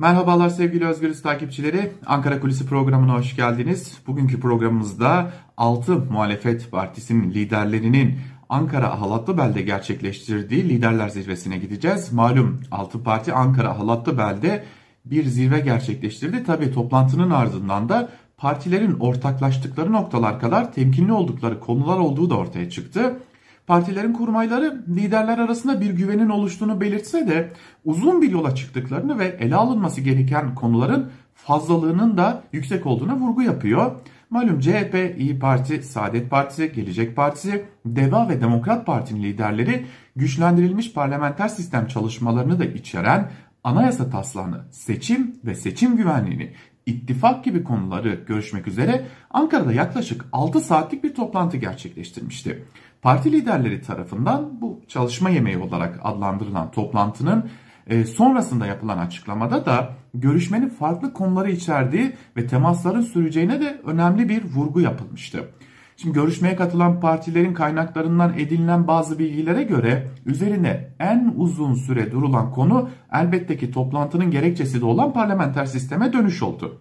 Merhabalar sevgili Özgürüz takipçileri. Ankara Kulisi programına hoş geldiniz. Bugünkü programımızda 6 muhalefet partisinin liderlerinin Ankara Ahalatlıbel'de gerçekleştirdiği liderler zirvesine gideceğiz. Malum 6 parti Ankara Ahalatlıbel'de bir zirve gerçekleştirdi. Tabi toplantının ardından da partilerin ortaklaştıkları noktalar kadar temkinli oldukları konular olduğu da ortaya çıktı. Partilerin kurmayları liderler arasında bir güvenin oluştuğunu belirtse de uzun bir yola çıktıklarını ve ele alınması gereken konuların fazlalığının da yüksek olduğuna vurgu yapıyor. Malum CHP, İyi Parti, Saadet Partisi, Gelecek Partisi, Deva ve Demokrat Parti'nin liderleri güçlendirilmiş parlamenter sistem çalışmalarını da içeren anayasa taslağını, seçim ve seçim güvenliğini, ittifak gibi konuları görüşmek üzere Ankara'da yaklaşık 6 saatlik bir toplantı gerçekleştirmişti. Parti liderleri tarafından bu çalışma yemeği olarak adlandırılan toplantının e, sonrasında yapılan açıklamada da görüşmenin farklı konuları içerdiği ve temasların süreceğine de önemli bir vurgu yapılmıştı. Şimdi görüşmeye katılan partilerin kaynaklarından edinilen bazı bilgilere göre üzerine en uzun süre durulan konu elbette ki toplantının gerekçesi de olan parlamenter sisteme dönüş oldu.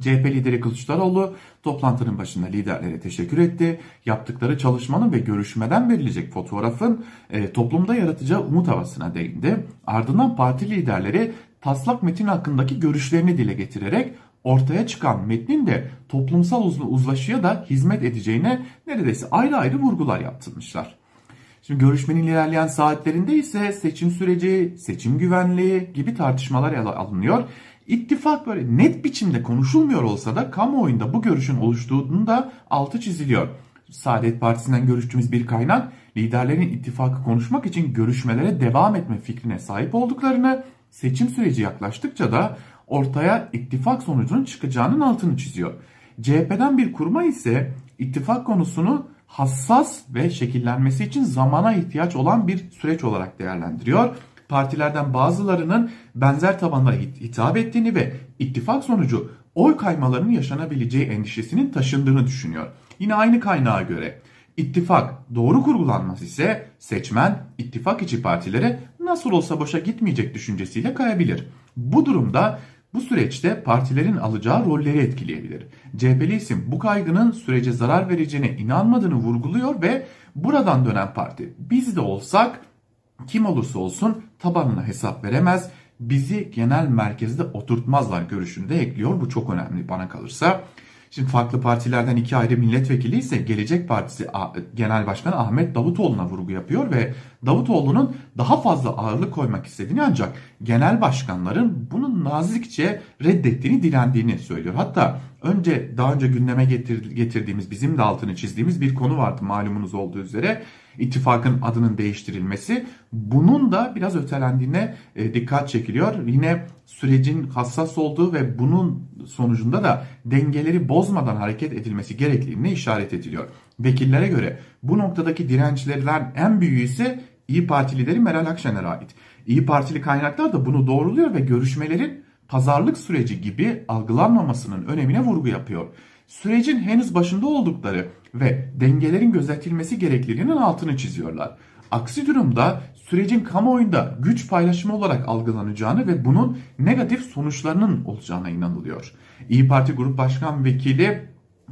CHP lideri Kılıçdaroğlu toplantının başında liderlere teşekkür etti. Yaptıkları çalışmanın ve görüşmeden verilecek fotoğrafın e, toplumda yaratacağı umut havasına değindi. Ardından parti liderleri taslak metin hakkındaki görüşlerini dile getirerek ortaya çıkan metnin de toplumsal uzlaşıya da hizmet edeceğine neredeyse ayrı ayrı vurgular yaptırmışlar. Şimdi görüşmenin ilerleyen saatlerinde ise seçim süreci, seçim güvenliği gibi tartışmalar alınıyor. İttifak böyle net biçimde konuşulmuyor olsa da kamuoyunda bu görüşün oluştuğunun da altı çiziliyor. Saadet Partisi'nden görüştüğümüz bir kaynak liderlerin ittifakı konuşmak için görüşmelere devam etme fikrine sahip olduklarını, seçim süreci yaklaştıkça da ortaya ittifak sonucunun çıkacağının altını çiziyor. CHP'den bir kurma ise ittifak konusunu hassas ve şekillenmesi için zamana ihtiyaç olan bir süreç olarak değerlendiriyor partilerden bazılarının benzer tabanlara hitap ettiğini ve ittifak sonucu oy kaymalarının yaşanabileceği endişesinin taşındığını düşünüyor. Yine aynı kaynağa göre ittifak doğru kurgulanması ise seçmen ittifak içi partilere nasıl olsa boşa gitmeyecek düşüncesiyle kayabilir. Bu durumda bu süreçte partilerin alacağı rolleri etkileyebilir. CHP'li isim bu kaygının sürece zarar vereceğine inanmadığını vurguluyor ve buradan dönen parti biz de olsak kim olursa olsun tabanına hesap veremez. Bizi genel merkezde oturtmazlar görüşünü de ekliyor. Bu çok önemli bana kalırsa. Şimdi farklı partilerden iki ayrı milletvekili ise Gelecek Partisi Genel Başkanı Ahmet Davutoğlu'na vurgu yapıyor ve Davutoğlu'nun daha fazla ağırlık koymak istediğini ancak genel başkanların bunu nazikçe reddettiğini, direndiğini söylüyor. Hatta önce daha önce gündeme getirdiğimiz bizim de altını çizdiğimiz bir konu vardı malumunuz olduğu üzere ittifakın adının değiştirilmesi. Bunun da biraz ötelendiğine e, dikkat çekiliyor. Yine sürecin hassas olduğu ve bunun sonucunda da dengeleri bozmadan hareket edilmesi gerektiğine işaret ediliyor. Vekillere göre bu noktadaki dirençlerden en büyüğü ise İyi Parti lideri Meral Akşener'e ait. İyi Partili kaynaklar da bunu doğruluyor ve görüşmelerin pazarlık süreci gibi algılanmamasının önemine vurgu yapıyor sürecin henüz başında oldukları ve dengelerin gözetilmesi gerekliliğinin altını çiziyorlar. Aksi durumda sürecin kamuoyunda güç paylaşımı olarak algılanacağını ve bunun negatif sonuçlarının olacağına inanılıyor. İyi Parti Grup Başkan Vekili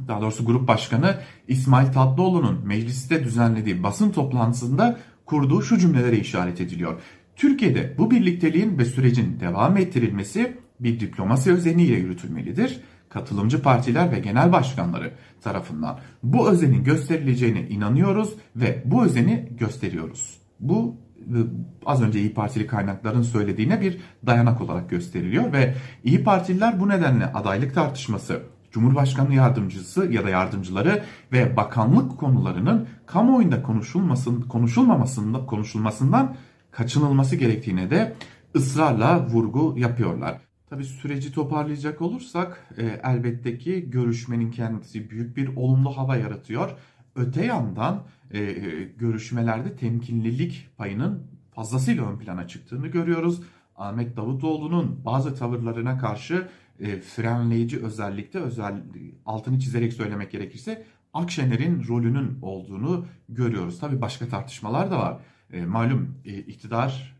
daha doğrusu Grup Başkanı İsmail Tatlıoğlu'nun mecliste düzenlediği basın toplantısında kurduğu şu cümlelere işaret ediliyor. Türkiye'de bu birlikteliğin ve sürecin devam ettirilmesi bir diplomasi özeniyle yürütülmelidir katılımcı partiler ve genel başkanları tarafından bu özenin gösterileceğine inanıyoruz ve bu özeni gösteriyoruz. Bu e, az önce İyi Partili kaynakların söylediğine bir dayanak olarak gösteriliyor ve İyi Partililer bu nedenle adaylık tartışması, Cumhurbaşkanı yardımcısı ya da yardımcıları ve bakanlık konularının kamuoyunda konuşulmasın, konuşulmamasında konuşulmasından kaçınılması gerektiğine de ısrarla vurgu yapıyorlar. Tabii süreci toparlayacak olursak e, elbette ki görüşmenin kendisi büyük bir olumlu hava yaratıyor. Öte yandan e, e, görüşmelerde temkinlilik payının fazlasıyla ön plana çıktığını görüyoruz. Ahmet Davutoğlu'nun bazı tavırlarına karşı e, frenleyici özellikte özel altını çizerek söylemek gerekirse Akşener'in rolünün olduğunu görüyoruz. Tabii başka tartışmalar da var. E, malum e, iktidar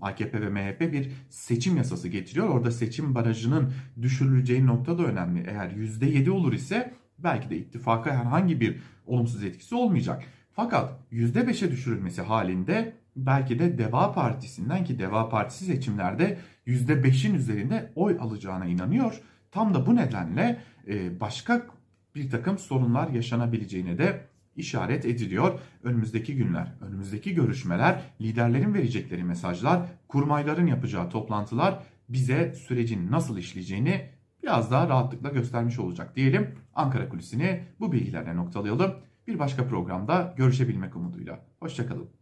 AKP ve MHP bir seçim yasası getiriyor. Orada seçim barajının düşürüleceği nokta da önemli. Eğer %7 olur ise belki de ittifaka herhangi bir olumsuz etkisi olmayacak. Fakat %5'e düşürülmesi halinde belki de Deva Partisi'nden ki Deva Partisi seçimlerde %5'in üzerinde oy alacağına inanıyor. Tam da bu nedenle e, başka bir takım sorunlar yaşanabileceğine de işaret ediliyor. Önümüzdeki günler, önümüzdeki görüşmeler, liderlerin verecekleri mesajlar, kurmayların yapacağı toplantılar bize sürecin nasıl işleyeceğini biraz daha rahatlıkla göstermiş olacak diyelim. Ankara Kulisi'ni bu bilgilerle noktalayalım. Bir başka programda görüşebilmek umuduyla. Hoşçakalın.